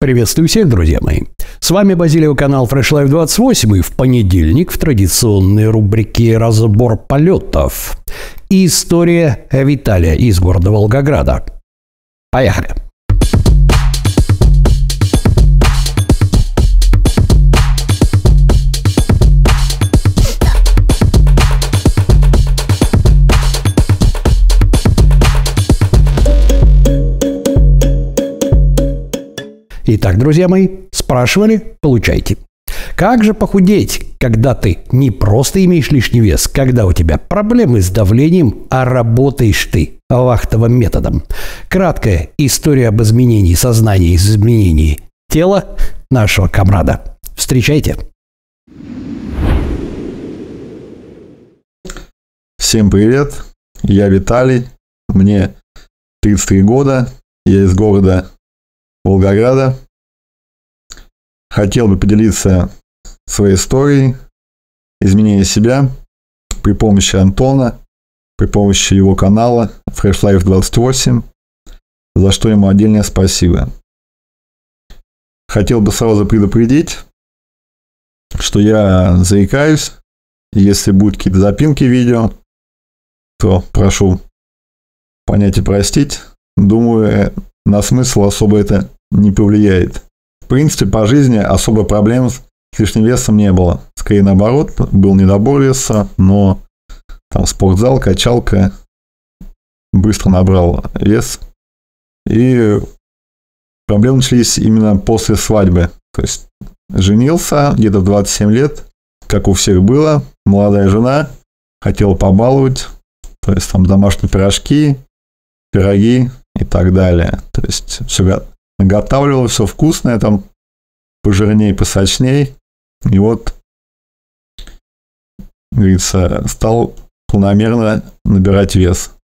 Приветствую всех, друзья мои. С вами Базилио канал Fresh Life 28 и в понедельник в традиционной рубрике «Разбор полетов» история Виталия из города Волгограда. Поехали! Итак, друзья мои, спрашивали, получайте. Как же похудеть, когда ты не просто имеешь лишний вес, когда у тебя проблемы с давлением, а работаешь ты вахтовым методом? Краткая история об изменении сознания, изменении тела нашего комрада. Встречайте. Всем привет, я Виталий, мне 33 года, я из города Волгограда. Хотел бы поделиться своей историей изменения себя при помощи Антона, при помощи его канала Fresh Life 28, за что ему отдельное спасибо. Хотел бы сразу предупредить, что я заикаюсь, если будут какие-то запинки видео, то прошу понять и простить. Думаю, на смысл особо это не повлияет. В принципе, по жизни особо проблем с лишним весом не было. Скорее наоборот, был недобор веса, но там спортзал, качалка, быстро набрал вес. И проблемы начались именно после свадьбы. То есть женился где-то в 27 лет, как у всех было, молодая жена, хотела побаловать, то есть там домашние пирожки, пироги и так далее. То есть все наготавливал, все вкусное, там пожирней, посочней. И вот, говорится, стал планомерно набирать вес.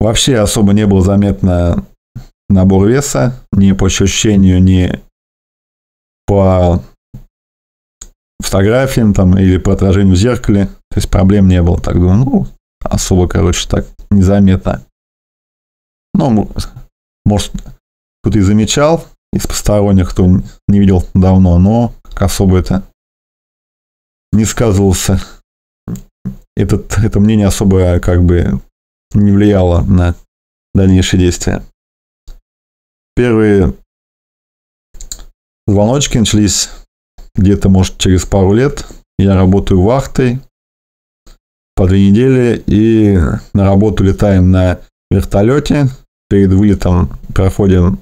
Вообще особо не был заметно набор веса, ни по ощущению, ни по фотографиям там или по отражению в зеркале. То есть проблем не было. Так думаю, ну, особо, короче, так незаметно. Ну, может, кто-то и замечал из посторонних, кто не видел давно, но особо это не сказывался. Этот, это мнение особо как бы не влияло на дальнейшие действия. Первые звоночки начались где-то, может, через пару лет. Я работаю вахтой по две недели и на работу летаем на вертолете перед вылетом проходим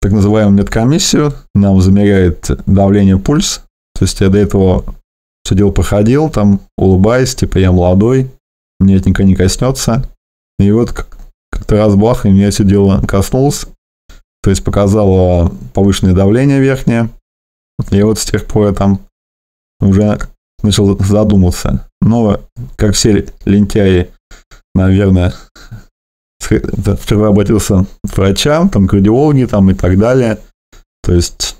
так называемую медкомиссию, нам замеряет давление, пульс. То есть я до этого все дело проходил, там улыбаясь, типа я молодой, мне это никогда не коснется. И вот как-то раз бах, и меня все дело коснулось. То есть показало повышенное давление верхнее. И вот с тех пор я там уже начал задуматься. Но, как все лентяи, наверное, впервые обратился к врачам, там, кардиологи там и так далее. То есть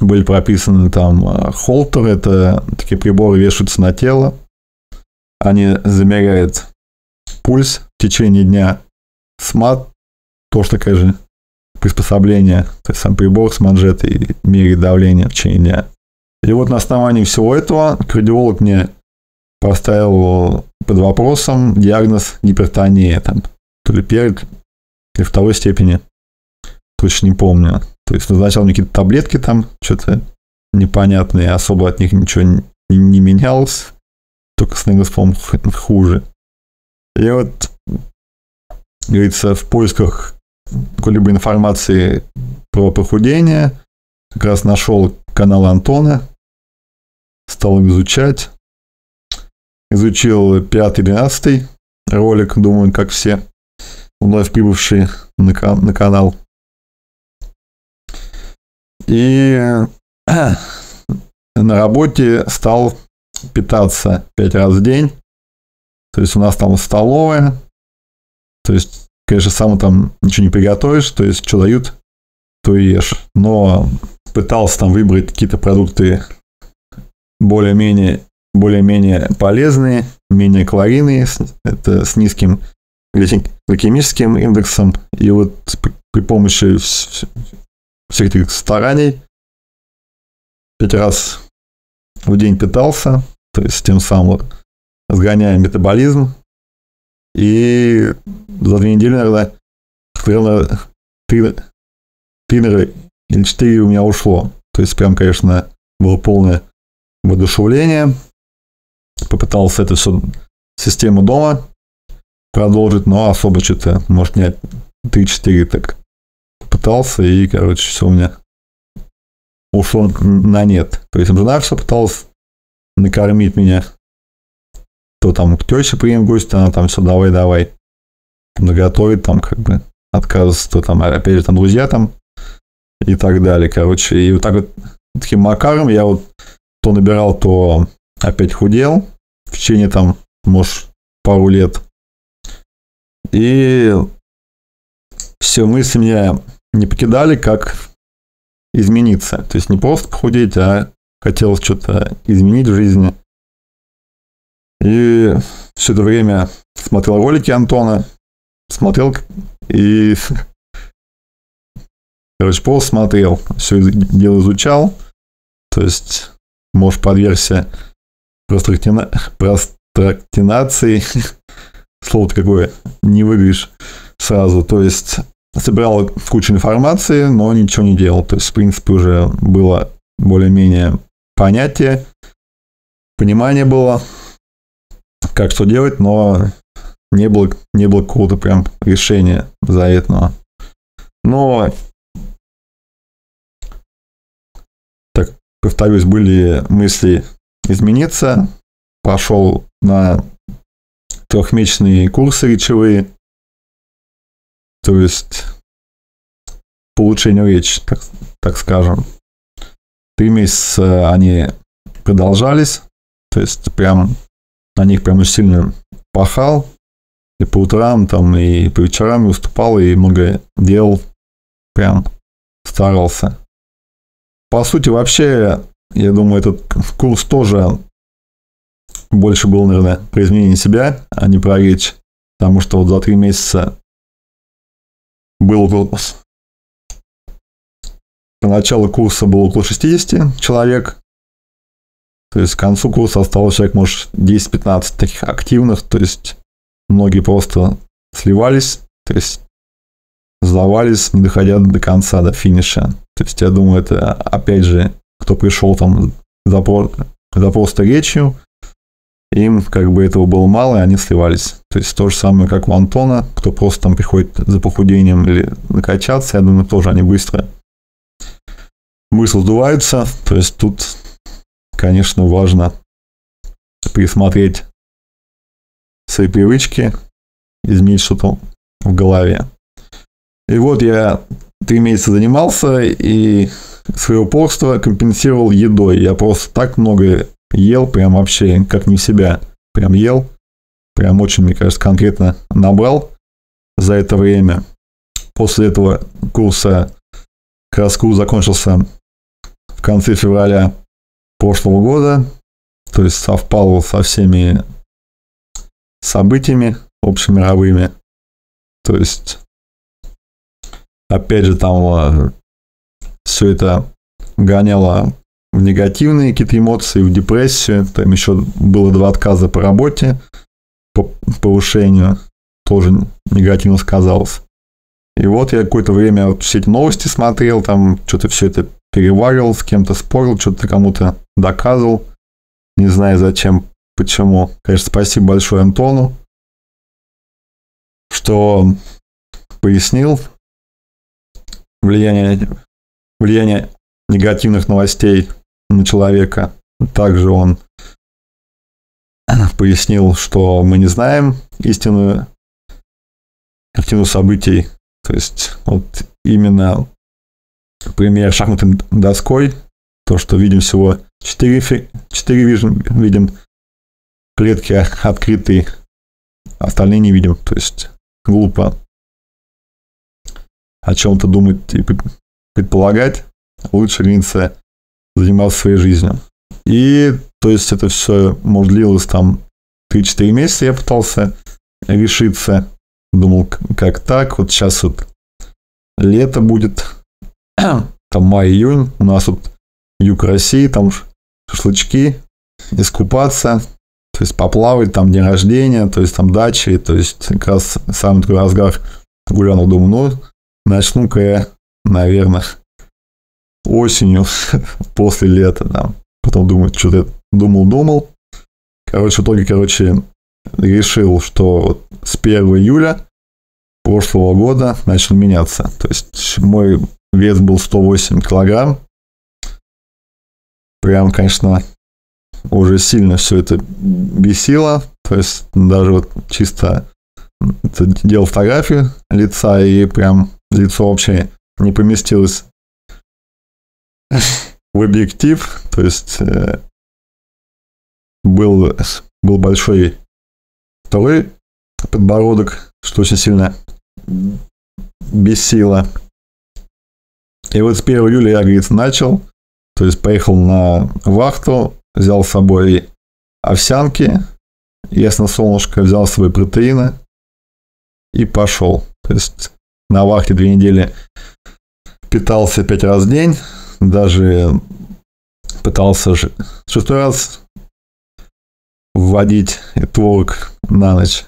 были прописаны там э, холтеры, это такие приборы вешаются на тело. Они замеряют пульс в течение дня. СМАТ тоже такое же приспособление, то есть сам прибор с манжетой меряет давление в течение дня. И вот на основании всего этого кардиолог мне поставил под вопросом диагноз гипертония. Там то ли первой, то ли второй степени. Точно не помню. То есть назначал мне какие-то таблетки там, что-то непонятные, особо от них ничего не, не менялось. Только становилось, по-моему, хуже. И вот, говорится, в поисках какой-либо информации про похудение как раз нашел канал Антона, стал изучать. Изучил пятый-двенадцатый ролик, думаю, как все вновь прибывший на, на канал. И на работе стал питаться пять раз в день. То есть у нас там столовая. То есть, конечно, сам там ничего не приготовишь. То есть, что дают, то и ешь. Но пытался там выбрать какие-то продукты более-менее более-менее полезные, менее калорийные, это с низким гликемическим индексом. И вот при помощи всех этих стараний пять раз в день питался, то есть тем самым сгоняя метаболизм. И за две недели, наверное, наверное три, три или четыре у меня ушло. То есть прям, конечно, было полное воодушевление. Попытался это все систему дома продолжить, но особо что-то, может, не 3-4 так пытался, и, короче, все у меня ушло на нет. То есть жена все пыталась накормить меня. То там к теще прием гости, она там все давай-давай наготовит, там как бы отказывается, то там опять же там друзья там и так далее, короче. И вот так вот таким макаром я вот то набирал, то опять худел в течение там, может, пару лет. И все мысли меня не покидали, как измениться. То есть не просто похудеть, а хотелось что-то изменить в жизни. И все это время смотрел ролики Антона, смотрел и короче, просто смотрел, все дело изучал. То есть, может, подвергся прострактинации. Слово-то какое, не выиграешь сразу. То есть, собирал кучу информации, но ничего не делал. То есть, в принципе, уже было более-менее понятие, понимание было, как что делать, но не было, не было какого-то прям решения за этого. Но, так, повторюсь, были мысли измениться. Пошел на трехмесячные курсы речевые, то есть по улучшению речи, так, так скажем. Три месяца они продолжались, то есть прям на них прям очень сильно пахал. И по утрам там, и по вечерам выступал, и много делал. Прям старался. По сути, вообще, я думаю, этот курс тоже больше был, наверное, про изменение себя, а не про речь. Потому что вот за три месяца был по началу курса было около 60 человек. То есть к концу курса осталось человек, может, 10-15 таких активных. То есть многие просто сливались, то есть сдавались, не доходя до конца, до финиша. То есть я думаю, это опять же, кто пришел там за, за просто речью, им как бы этого было мало, и они сливались. То есть то же самое, как у Антона, кто просто там приходит за похудением или накачаться, я думаю, тоже они быстро мысли сдуваются. То есть тут, конечно, важно присмотреть свои привычки, изменить что-то в голове. И вот я три месяца занимался и свое упорство компенсировал едой. Я просто так много ел, прям вообще как не в себя. Прям ел. Прям очень, мне кажется, конкретно набрал за это время. После этого курса как раз курс закончился в конце февраля прошлого года, то есть совпало со всеми событиями общемировыми. То есть, опять же, там э, все это гоняло в негативные какие-то эмоции, в депрессию. Там еще было два отказа по работе, по повышению, тоже негативно сказалось. И вот я какое-то время вот все эти новости смотрел, там что-то все это переваривал, с кем-то спорил, что-то кому-то доказывал. Не знаю зачем, почему. Конечно, спасибо большое Антону, что пояснил влияние, влияние негативных новостей на человека. Также он пояснил, что мы не знаем истинную картину событий. То есть вот именно пример шахматной доской, то, что видим всего 4, 4 видим, видим клетки открытые, остальные не видим. То есть глупо о чем-то думать и предполагать. Лучше лениться заниматься своей жизнью. И то есть это все, может, длилось там 3-4 месяца, я пытался решиться. Думал, как так, вот сейчас вот лето будет, там май-июнь, у нас тут юг России, там шашлычки, искупаться, то есть поплавать, там день рождения, то есть там дачи, то есть как раз самый такой разгар гулял, думаю, ну, начну-ка я, наверное, осенью, после лета, там. Потом думаю, что-то думал-думал. Короче, в итоге, короче, решил, что вот с 1 июля прошлого года начал меняться. То есть мой вес был 108 килограмм. Прям, конечно, уже сильно все это бесило. То есть даже вот чисто делал фотографию лица, и прям лицо вообще не поместилось в объектив. То есть э, был, был большой второй подбородок, что очень сильно бесило. И вот с 1 июля я, говорит, начал. То есть поехал на вахту, взял с собой овсянки, ясно солнышко, взял с собой протеины и пошел. То есть на вахте две недели питался пять раз в день, даже пытался шестой раз вводить творог на ночь.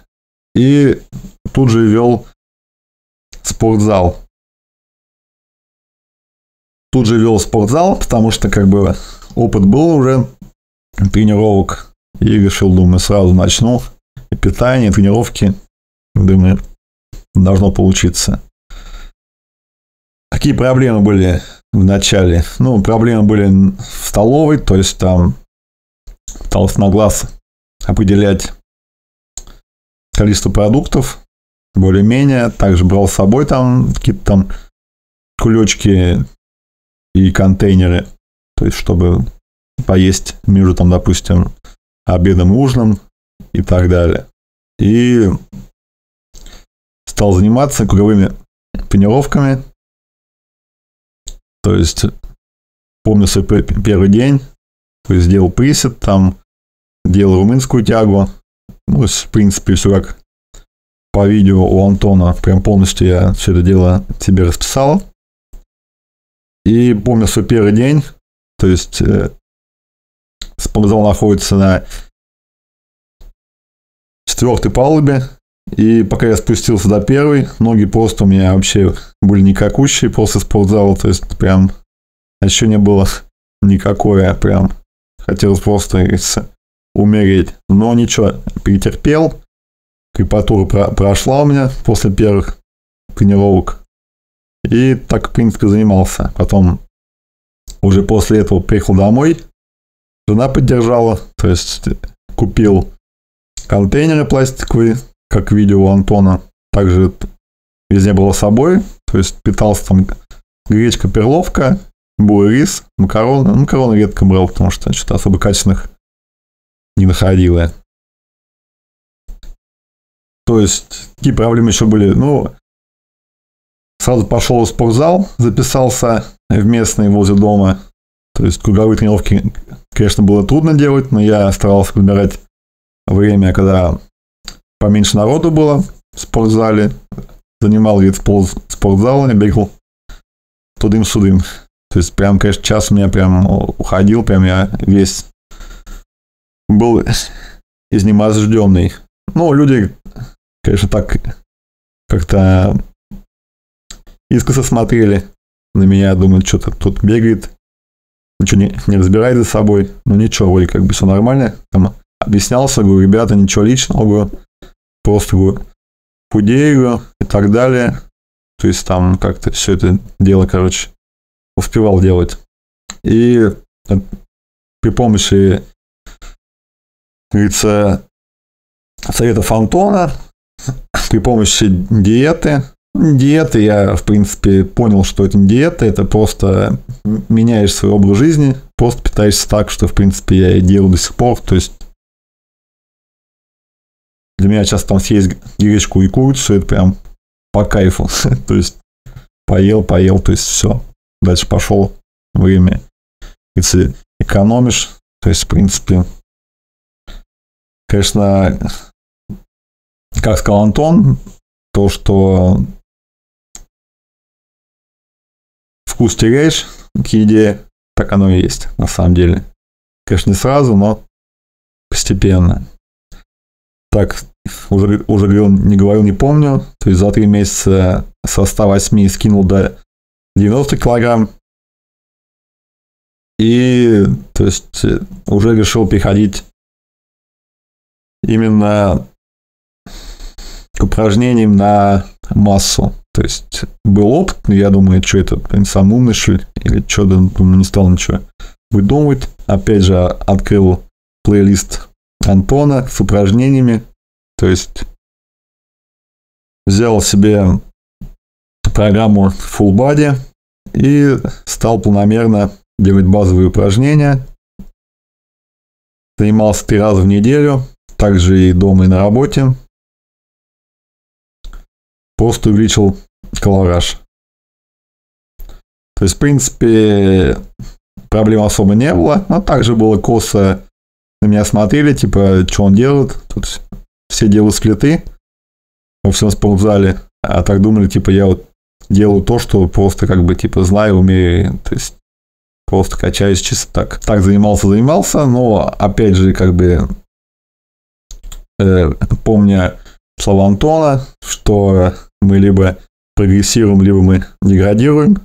И тут же вел спортзал. Тут же вел спортзал, потому что как бы опыт был уже тренировок. И решил, думаю, сразу начну. И питание, и тренировки. Думаю, должно получиться. Какие проблемы были в начале? Ну, проблемы были в столовой, то есть там пытался на глаз определять количество продуктов, более-менее. Также брал с собой там какие-то там кулечки и контейнеры, то есть чтобы поесть между там, допустим, обедом и ужином и так далее. И стал заниматься круговыми тренировками. То есть помню свой первый день, сделал присед, там делал румынскую тягу. Ну, в принципе, все как по видео у Антона, прям полностью я все это дело себе расписал. И помню свой первый день, то есть э, спортзал находится на четвертой палубе, и пока я спустился до первой, ноги просто у меня вообще были никакущие после спортзала, то есть прям еще не было никакое, прям хотелось просто умереть. Но ничего, перетерпел. Крепатура про- прошла у меня после первых тренировок. И так, в принципе, занимался. Потом уже после этого приехал домой. Жена поддержала. То есть купил контейнеры пластиковые, как видео у Антона. Также везде было собой. То есть питался там гречка, перловка, был рис, макароны. Макароны редко брал, потому что что-то особо качественных не находила. То есть, какие проблемы еще были? Ну, сразу пошел в спортзал, записался в местный возле дома. То есть, круговые тренировки, конечно, было трудно делать, но я старался подбирать время, когда поменьше народу было в спортзале. Занимал вид спортзала, бегал тудым-судым. То есть, прям, конечно, час у меня прям уходил, прям я весь был изнеможденный. Ну, люди, конечно, так как-то искоса смотрели на меня, думают, что-то тут бегает, ничего не, не разбирает за собой. Ну, ничего, вроде как бы все нормально. Там объяснялся, говорю, ребята, ничего личного, говорю, просто худею и так далее. То есть там как-то все это дело, короче, успевал делать. И при помощи говорится, советов Антона при помощи диеты. Диеты, я, в принципе, понял, что это не диета, это просто меняешь свой образ жизни, просто питаешься так, что, в принципе, я и делаю до сих пор. То есть для меня сейчас там съесть гречку и курицу, это прям по кайфу. то есть поел, поел, то есть все. Дальше пошел время. Если экономишь, то есть, в принципе, конечно, как сказал Антон, то, что вкус теряешь к еде, так оно и есть на самом деле. Конечно, не сразу, но постепенно. Так, уже, уже говорил, не говорил, не помню. То есть за три месяца со 108 скинул до 90 килограмм. И, то есть, уже решил переходить именно к упражнениям на массу. То есть был опыт, я думаю, что это сам умный, что ли, или что, думаю, не стал ничего выдумывать. Опять же, открыл плейлист Антона с упражнениями. То есть взял себе программу Full Body и стал планомерно делать базовые упражнения. Занимался три раза в неделю, также и дома, и на работе. Просто увеличил колораж. То есть, в принципе, проблем особо не было, но также было косо на меня смотрели, типа, что он делает. Тут все делают сплиты во всем спортзале, а так думали, типа, я вот делаю то, что просто как бы, типа, знаю, умею, то есть просто качаюсь чисто так. Так занимался, занимался, но, опять же, как бы, э, помня слова Антона, что мы либо прогрессируем, либо мы деградируем,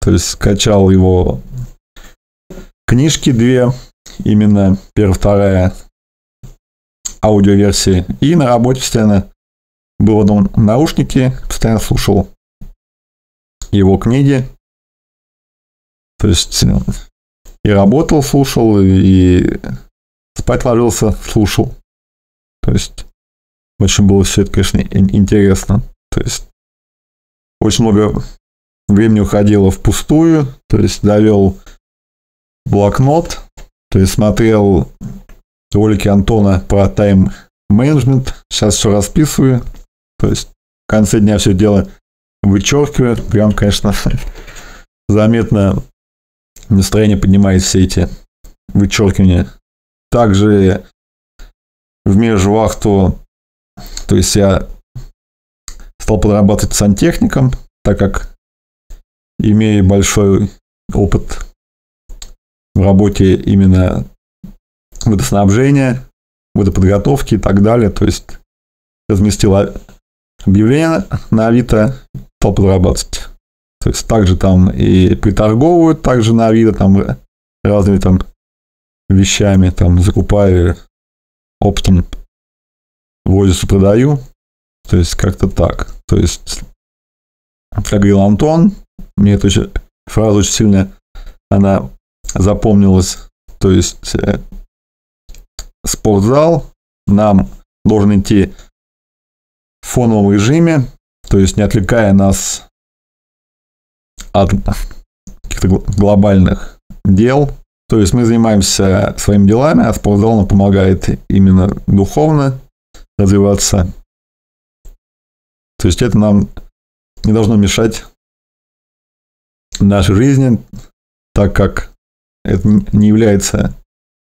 то есть скачал его книжки две, именно первая, вторая аудиоверсии. И на работе постоянно был в одном наушнике, постоянно слушал его книги. То есть ну, и работал, слушал, и спать ложился, слушал. То есть очень было все это, конечно, интересно. То есть очень много времени уходило впустую. То есть довел блокнот, то есть смотрел ролики Антона про тайм-менеджмент. Сейчас все расписываю. То есть в конце дня все дело вычеркиваю. Прям, конечно, заметно настроение поднимает все эти вычеркивания. Также в межвахту, то есть я стал подрабатывать сантехником, так как имею большой опыт в работе именно водоснабжения, водоподготовки и так далее. То есть разместил объявление на Авито, стал подрабатывать. То есть также там и приторговывают, также на Авито там разными там вещами, там закупаю оптом, возицу продаю. То есть как-то так. То есть, как говорил Антон, мне эта фраза очень сильно, она запомнилась. То есть э, спортзал нам должен идти в фоновом режиме, то есть не отвлекая нас от каких-то глобальных дел. То есть мы занимаемся своими делами, а спортзал нам помогает именно духовно развиваться. То есть это нам не должно мешать нашей жизни, так как это не является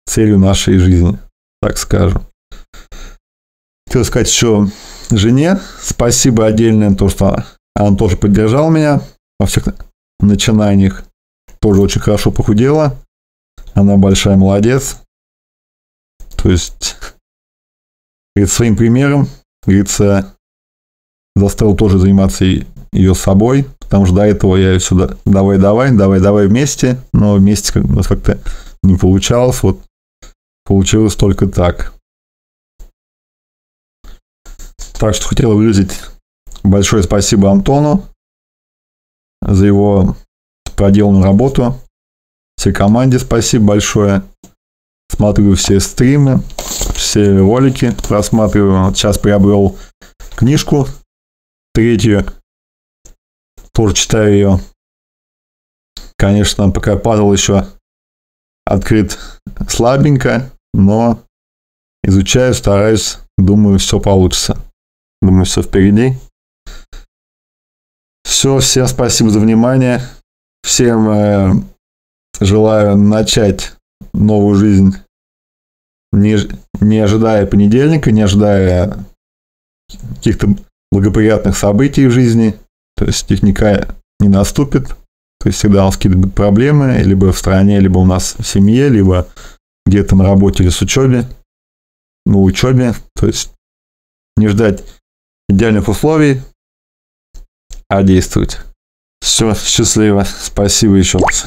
целью нашей жизни, так скажем. Хотел сказать еще жене спасибо отдельное, то, что она тоже поддержала меня во всех начинаниях. Тоже очень хорошо похудела. Она большая молодец. То есть, говорит, своим примером, говорится, заставил тоже заниматься ее собой, потому что до этого я сюда давай-давай, давай-давай вместе, но вместе у нас как-то не получалось, вот получилось только так. Так что хотел выразить большое спасибо Антону за его проделанную работу. Всей команде спасибо большое. Смотрю все стримы, все ролики просматриваю. Вот сейчас приобрел книжку третью тоже читаю ее. Конечно, пока падал еще открыт слабенько, но изучаю, стараюсь, думаю, все получится. Думаю, все впереди. Все, всем спасибо за внимание. Всем э, желаю начать новую жизнь, не, не ожидая понедельника, не ожидая каких-то благоприятных событий в жизни. То есть техника не наступит. То есть всегда у нас какие-то проблемы, либо в стране, либо у нас в семье, либо где-то на работе или с учебе, ну, учебе. То есть не ждать идеальных условий, а действовать. Все, счастливо. Спасибо еще раз.